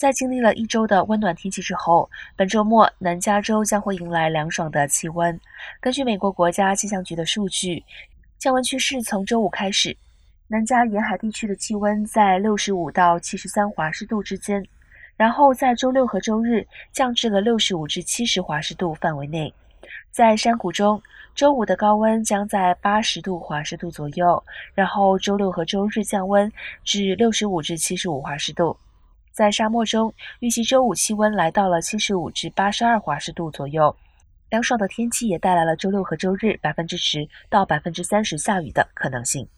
在经历了一周的温暖天气之后，本周末南加州将会迎来凉爽的气温。根据美国国家气象局的数据，降温趋势从周五开始，南加沿海地区的气温在六十五到七十三华氏度之间，然后在周六和周日降至了六十五至七十华氏度范围内。在山谷中，周五的高温将在八十度华氏度左右，然后周六和周日降温至六十五至七十五华氏度。在沙漠中，预计周五气温来到了七十五至八十二华氏度左右。凉爽的天气也带来了周六和周日百分之十到百分之三十下雨的可能性。